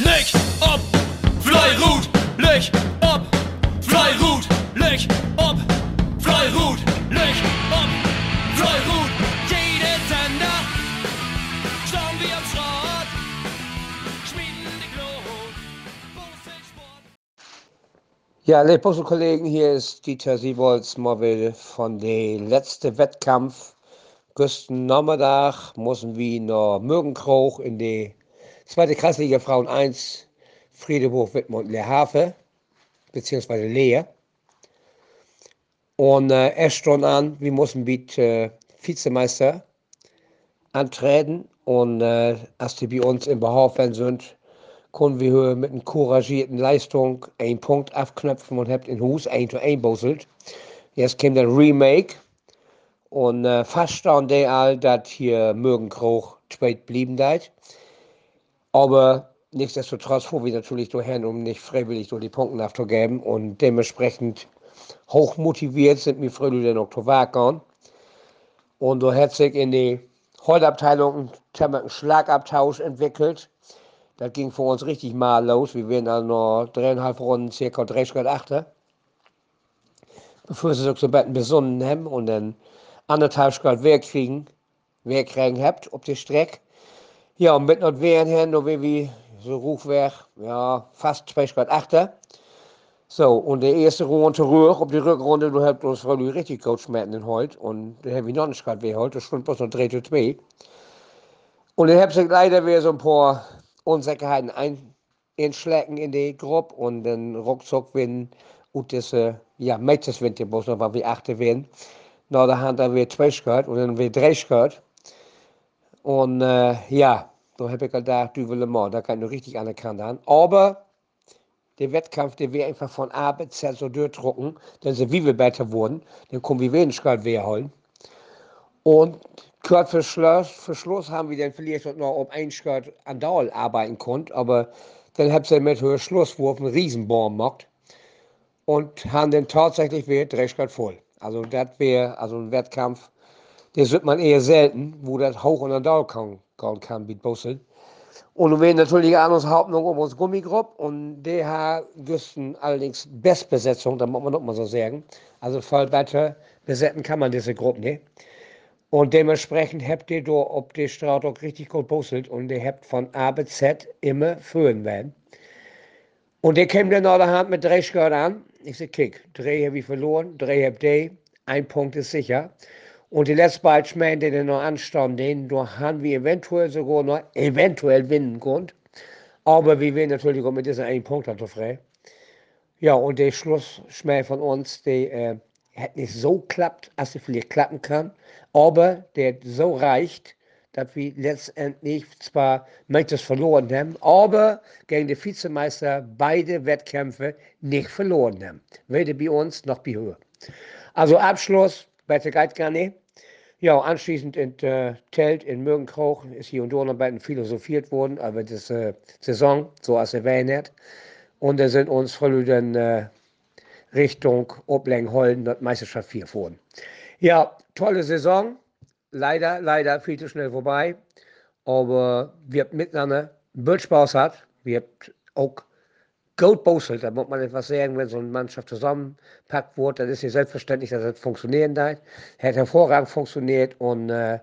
Licht ob, Fleirut, Licht ob, Fleirut, Licht ob, Fleirut, Licht ob, Fleirut. Jede Sender, schauen wir am Schrott, schmieden die Glut. Ja, liebe Kollegen, hier ist Dieter mal wieder von dem letzten Wettkampf. Gestern Nachmittag mussten wir nach Mögenkroch in die zweite Kreisliga Frauen 1, Friedeburg, Wittmund, Leerhafe, beziehungsweise Leer. Und äh, erst schon an, wir mussten mit äh, Vizemeister antreten. Und äh, als die bei uns im Behaupten sind, konnten wir mit einer couragierten Leistung einen Punkt abknöpfen und habt in Hus ein zu ein bosselt. Jetzt kam der Remake und äh, fast stand der all, dass hier Mögenkroch zweit blieben deit. Aber nichtsdestotrotz fuhr wir natürlich dahin, um nicht freiwillig durch die Punkte abzugeben und dementsprechend hoch motiviert sind wir früher den Oktober gegangen. Und da hat sich in die Holzabteilung einen Schlagabtausch entwickelt. Das ging für uns richtig mal los. Wir werden also noch dreieinhalb Runden circa drei Schritt achter. Bevor sie sich so ein besonnen haben und dann anderthalb Schritt wegkriegen, wegkriegen habt auf die Strecke. Ja, und mit noch wehren hin, noch wie so Rufweg, ja, fast zwei Schritt achter. So, und der erste Runde zurück, auf die Rückrunde, du hast uns voll richtig gut schmecken heute. Und da habe ich noch einen Schritt weg heute, das stimmt bloß noch 3 zu 2. Und dann habe ich leider wieder so ein paar Unsicherheiten ein, einschlägen in die Gruppe und dann ruckzuck wenn und das, äh, ja, meistens wenn die bloß noch, weil wir achte werden. Na, da haben wir zwei Schritt und dann wieder drei Schritt. Und äh, ja, da habe ich gedacht, du willst mal, da kann ich noch richtig anerkannt haben. Aber der Wettkampf, der wäre einfach von A bis Z so durchdrucken, dann sind wir besser wurden, dann kommen wir wenig Schritt wieder holen. Und kurz vor Schluss, vor Schluss haben wir dann vielleicht noch um ein Schritt an Dauer arbeiten können, aber dann haben sie mit höher Schlusswurf einen Riesenbaum gemacht und haben dann tatsächlich wieder drei Schritt voll. Also das wäre also ein Wettkampf, das wird man eher selten, wo das hoch und an Dauer kann, kann, kann mit Bussel. Und wir haben natürlich auch unsere Hauptnung um unsere Gummigruppe und der hat gestern allerdings Bestbesetzung, da muss man doch mal so sagen. Also voll besser besetzen kann man diese Gruppe nicht. Und dementsprechend habt ihr da auf der Straße auch richtig gut busselt und ihr habt von A bis Z immer führen werden. Und der kam dann an der Hand mit drei an. Ich sag, kick, drei habe ich verloren, drei hab die, ein Punkt ist sicher. Und die letzten beiden Spiele, die noch anstanden, da haben wir eventuell sogar noch eventuell winnen können. Aber wir werden natürlich auch mit diesem einen Punkt halt frei. Ja, und der Schlussschmäh von uns, der äh, hat nicht so klappt, als er vielleicht klappen kann, aber der so reicht, dass wir letztendlich zwar manches verloren haben, aber gegen den Vizemeister beide Wettkämpfe nicht verloren haben. Weder bei uns noch bei Höhe. Also Abschluss, besser geht gar nicht. Ja, anschließend in äh, Telt in Mögenkroch ist hier und dort noch ein philosophiert worden, aber das äh, Saison, so als erwähnt. Und da sind uns voll dann äh, Richtung Oblengholden, das Meisterschaft 4 fuhren. Ja, tolle Saison. Leider, leider viel zu schnell vorbei. Aber wir haben miteinander Spaß hat. Wir haben auch gut bosselt. Da muss man etwas sagen, wenn so eine Mannschaft zusammenpackt wird, dann ist ja selbstverständlich, dass das funktionieren darf. Hat hervorragend funktioniert und äh,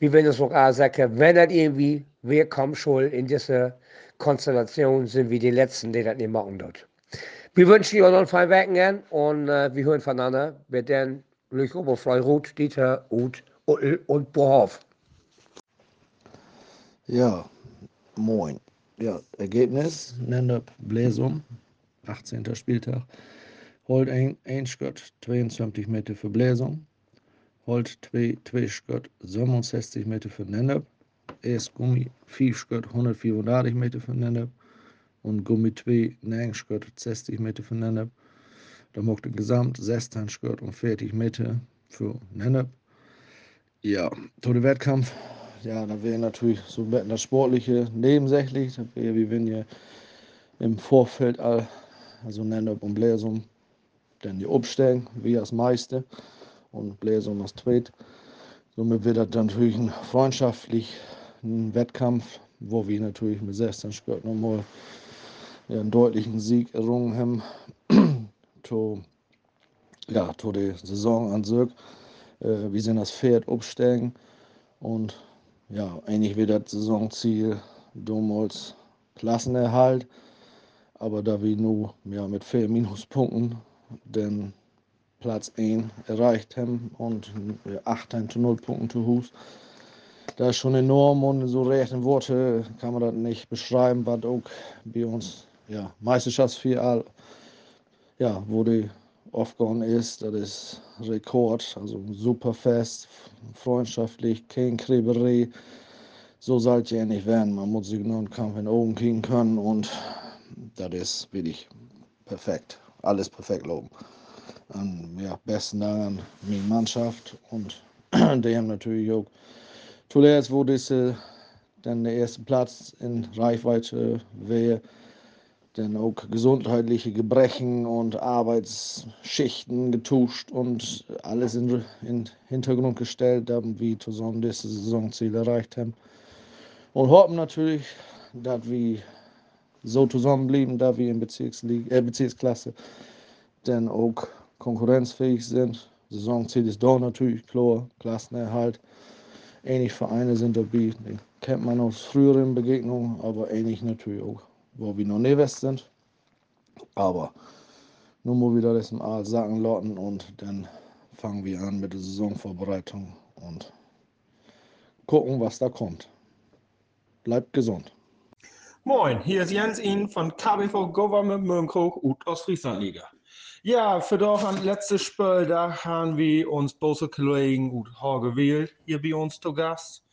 wie wenn es sogar sagen, wenn das irgendwie, wir kommen schon in diese Konstellation, sind wir die Letzten, die das nicht machen dort. Wir wünschen dir noch einen feinen Wochenende und äh, wir hören voneinander. Wir dann Luch Oberfrei, Ruth, Dieter, Uth, Uttel und Bohoff. Ja, moin. Ja, Ergebnis, Nennep Bläsum, 18. Spieltag. Holt ein, Schritt 22 Meter für Bläsum. Holt zwei, zwei Schritt 67 Meter für Nennep. Erst Gummi 4 Schritt 134 Meter für Nennep. Und Gummi 2 9 Schritt 60 Meter für Nennep. Da macht er gesamt 16 Schritt und 40 Meter für Nennep. Ja, der Wettkampf ja, da wäre natürlich so das Sportliche nebensächlich. Da wäre, wie wenn ihr im Vorfeld all, also Nennep und Bläsum, dann die Obstellen, wie das meiste und Bläsum das Tweet. Somit wird das natürlich ein freundschaftlich ein Wettkampf wo wir natürlich mit 16 Sport nochmal einen deutlichen Sieg errungen haben. to, ja, to die Saison an sich. Äh, wir sind das Pferd absteigen und ja, eigentlich wieder das Saisonziel damals Klassenerhalt. Aber da wir nur ja, mit vier Minuspunkten den Platz 1 erreicht haben und 18 zu 0 Punkten zu Hus, das ist schon enorm und so recht in Worte kann man das nicht beschreiben, was auch bei uns ja, Meisterschaftsfinal, ja, wo die aufgegangen ist, das ist Rekord, also super fest, freundschaftlich, kein Kreberei. So sollte ja nicht werden. Man muss sich nur einen Kampf in den Augen kriegen können und das ist wirklich perfekt. Alles perfekt loben. Und, ja, besten Dank an meine Mannschaft und die haben natürlich auch zuletzt, wo diese dann der erste Platz in Reichweite wäre, dann auch gesundheitliche Gebrechen und Arbeitsschichten getuscht und alles in den Hintergrund gestellt haben, wie zusammen das Saisonziel erreicht haben. Und hoffen natürlich, dass wir so zusammenblieben, da wir in Bezirksliga, äh, Bezirksklasse dann auch konkurrenzfähig sind. Saisonziel ist da natürlich klar, Klassenerhalt. Ähnlich Vereine sind dabei, die kennt man aus früheren Begegnungen, aber ähnlich natürlich auch wo wir noch nicht sind. Aber nun mal wieder das mal sagen lassen und dann fangen wir an mit der Saisonvorbereitung und gucken, was da kommt. Bleibt gesund. Moin, hier ist Jens Ihnen von KBV Government Mönchhoch und Ostfrieslandliga. Ja, für ein letztes Spiel, da haben wir uns Bose Kollegen und gewählt, hier bei uns zu Gast.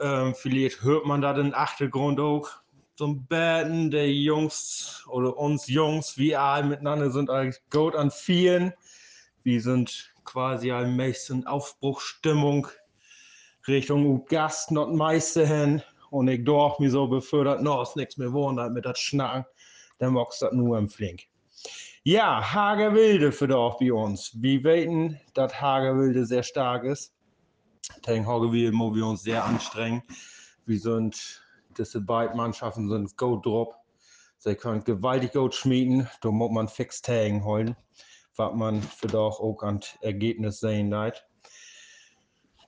Ähm, vielleicht hört man da den Achtergrund auch zum Betten der Jungs oder uns Jungs, wir alle miteinander sind eigentlich gut an vielen. Wir sind quasi ein bisschen Aufbruchstimmung Richtung Gast und Meister hin. Und ich doch mir so befördert, no, ist nichts mehr wundert mit das Schnacken. Dann magst das nur im Flink. Ja, Hagerwilde für doch bei uns. Wir wissen, dass Hagerwilde sehr stark ist. Gegen Hagerwilde müssen wir uns sehr anstrengen. Wir sind diese beiden Mannschaften sind Go Drop. Sie können gewaltig gut schmieden. Da muss man fix Tagen holen, was man für doch auch an Ergebnis sehen leid.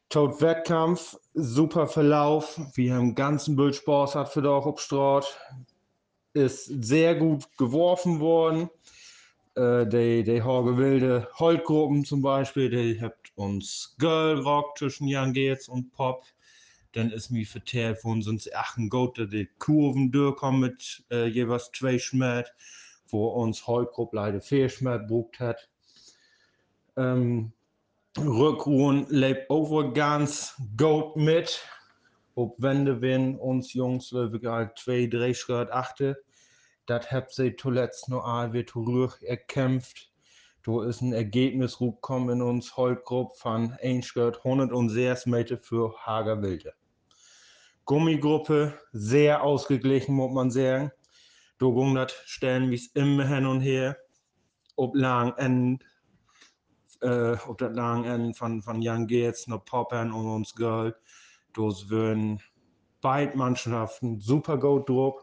Tot Wettkampf, super Verlauf. Wir haben ganzen Bild Spaß hat für doch Obstraut. Ist sehr gut geworfen worden. Äh, die, die Wilde Holtgruppen zum Beispiel, die habt uns Girl Rock zwischen Jan Gates und Pop dann ist mir verteilt worden, sonst achten Gott, die Kurven durchkommen mit äh, jeweils zwei Schmerz, wo uns Heulgruppe leider vier Schmerz brucht hat. Ähm, Rückruhen lebt over ganz gut mit. Ob Wende wenn uns Jungs gerade zwei, drei Schritt achte, das habt sie zuletzt noch einmal zurück erkämpft. Da ist ein Ergebnis gekommen in uns Holtgruppe von 1 Schritt 106 Meter für Hager Wilde. Gummigruppe, sehr ausgeglichen, muss man sagen. Da gungert stellen wir es immer hin und her. Ob lang End, äh, ob das lang End von, von Jan Geertz noch Poppern und uns Girl. Das würden beide Mannschaften super gut drauf.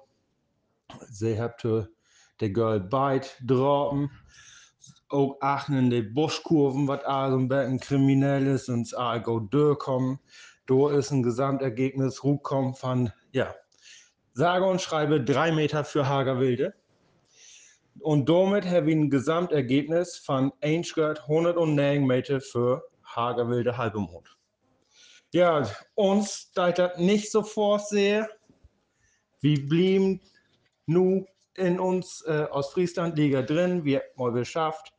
Sie habt der Girl beide droppen. Auch achten in die Buschkurven, was ein bisschen kriminell ist und es all gut durchkommen. Da ist ein Gesamtergebnis rumkommen von, ja, sage und schreibe drei Meter für Hagerwilde. Und damit haben wir ein Gesamtergebnis von 109 Meter für Hagerwilde Halbemond. Ja, uns, da ich das nicht sofort sehe, wir blieben nu in uns äh, aus Friesland Liga drin, wir haben mal geschafft.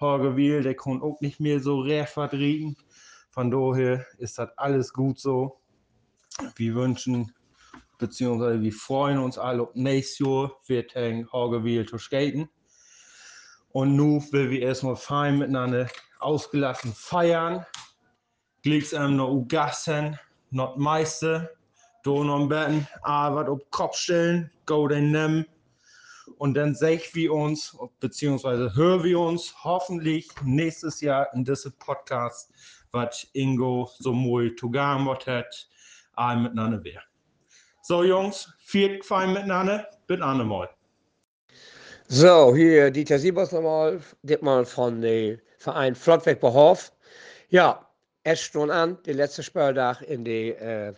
Hagerwilde, der konnte auch nicht mehr so recht vertreten. Von daher ist das alles gut so. Wir wünschen beziehungsweise wir freuen uns alle auf nächstes Jahr wird ein Haugewiel zu skaten. Und nun will wir erstmal fein miteinander ausgelassen feiern. Glicks einem noch Ugassen, not Meister. Da noch Arbeit auf Kopf stellen, go den. Und dann sehen wir uns, beziehungsweise hören wir uns hoffentlich nächstes Jahr in diesem Podcast was Ingo so mal zu hat, all miteinander wäre. So, Jungs, viel fein miteinander. Bitte mal. So, hier Dieter Siebers nochmal, mal von dem Verein Flottweg Behof. Ja, es stand an, der letzte Spieltag in der äh,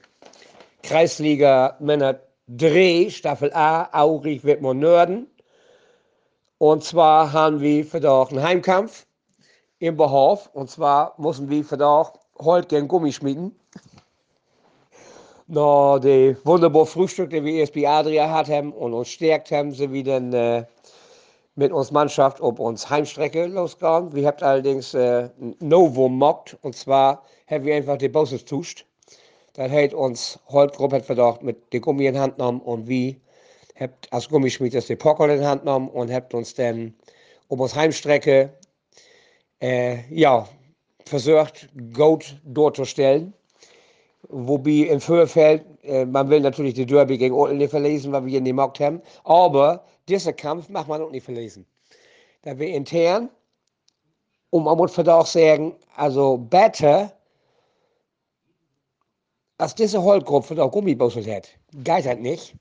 Kreisliga Männer Dreh, Staffel A, Aurich Wittmann Nörden. Und zwar haben wir für einen Heimkampf im Behof. Und zwar müssen wir für heute gegen Gummi schmieden. Na, die wunderbare Frühstück, die wir ESB Adria hatten und uns stärkt haben, sie wie dann äh, mit uns Mannschaft auf uns Heimstrecke losgegangen. Wir haben allerdings äh, Novo mockt und zwar haben wir einfach die Bosses tuscht. Dann hat uns Holtgruppe verdacht mit der Gummi in Hand genommen und wie habt als Gummischmied das die Pocker in Hand genommen und habt uns dann um uns Heimstrecke äh, ja, versucht, gut durchzustellen. Wobei im Vorfeld, äh, man will natürlich die Derby gegen Otel nicht verlesen, weil wir ihn nicht mockt haben, aber dieser Kampf macht man auch nicht verlesen. Da wir intern, man muss auch sagen, also besser, als diese Holzgruppe da Gummibusselt hat. Geistert nicht.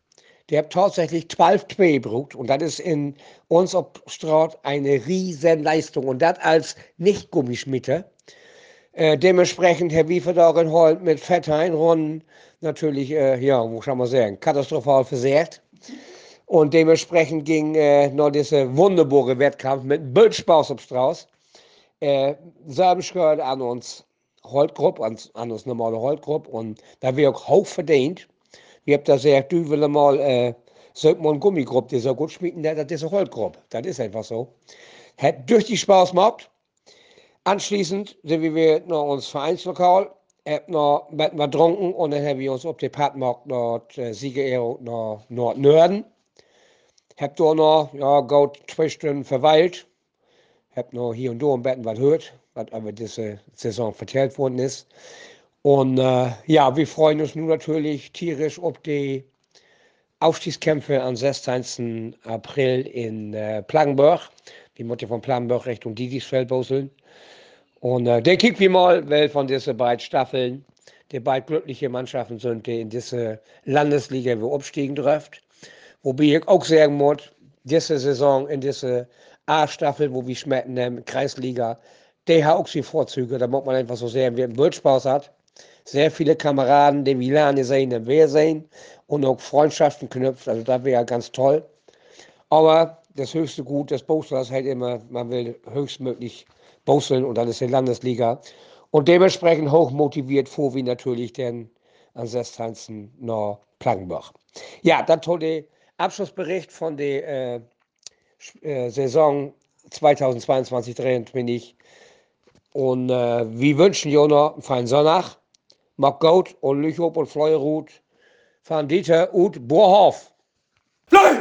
Der hat tatsächlich 12 2 gebraucht und das ist in uns auf Straat eine riesen Leistung und das als Nicht-Gummischmiede. Äh, dementsprechend Herr Wiefer in Holt mit Fetteinrunden natürlich, äh, ja, wo kann man sagen, katastrophal versehrt. Und dementsprechend ging äh, noch dieser wunderbare Wettkampf mit Bildspaß auf Strauß. Äh, selben gehört an uns Holtgruppe, an, an normale Holtgruppe. Und da wir auch hoch verdient. Wir haben da sehr düvel mal, äh, sollte man Gummigruppe, die so gut schmieden, das ist eine Holtgruppe. Das ist einfach so. Hat durch die Spaß gemacht. Anschließend sind wir noch uns Vereinslokal, haben noch mit wir getrunken und dann haben wir uns auf den Pad gemacht, nach äh, Siegerehrung nach Nordnörden. Hab da noch, ja, gut zwei Stunden verweilt. Hab noch hier und da im Betten was gehört, was über diese Saison vertellt worden ist. Und äh, ja, wir freuen uns nun natürlich tierisch auf die Aufstiegskämpfe am 16. April in äh, Plankenburg. Die Mutter von Plankenburg Richtung Didisfeld boseln. Und äh, den kicken wir mal, weil von diesen beiden Staffeln die beiden glückliche Mannschaften sind, die in diese Landesliga wo abstiegen dürft. Wobei ich auch sagen muss, diese Saison in diese A-Staffel, wo wir schmecken, in Kreisliga, der hat auch die Vorzüge. Da muss man einfach so sehen, wie ein Wirtspaß hat. Sehr viele Kameraden, die wir lernen sehen, den wir sehen und auch Freundschaften knüpft. Also das wäre ganz toll. Aber das höchste Gut des Boosters ist halt immer, man will höchstmöglich boosteln und dann ist die Landesliga. Und dementsprechend hoch motiviert vor wie natürlich den an 16. nach Plankenbach. Ja, dann tolle Abschlussbericht von der äh, äh, Saison 2022-23. Und äh, wir wünschen noch einen feinen Sonntag. Macht gut und Lüchop und Fleuerut von Dieter und Bohrhoff. Fly,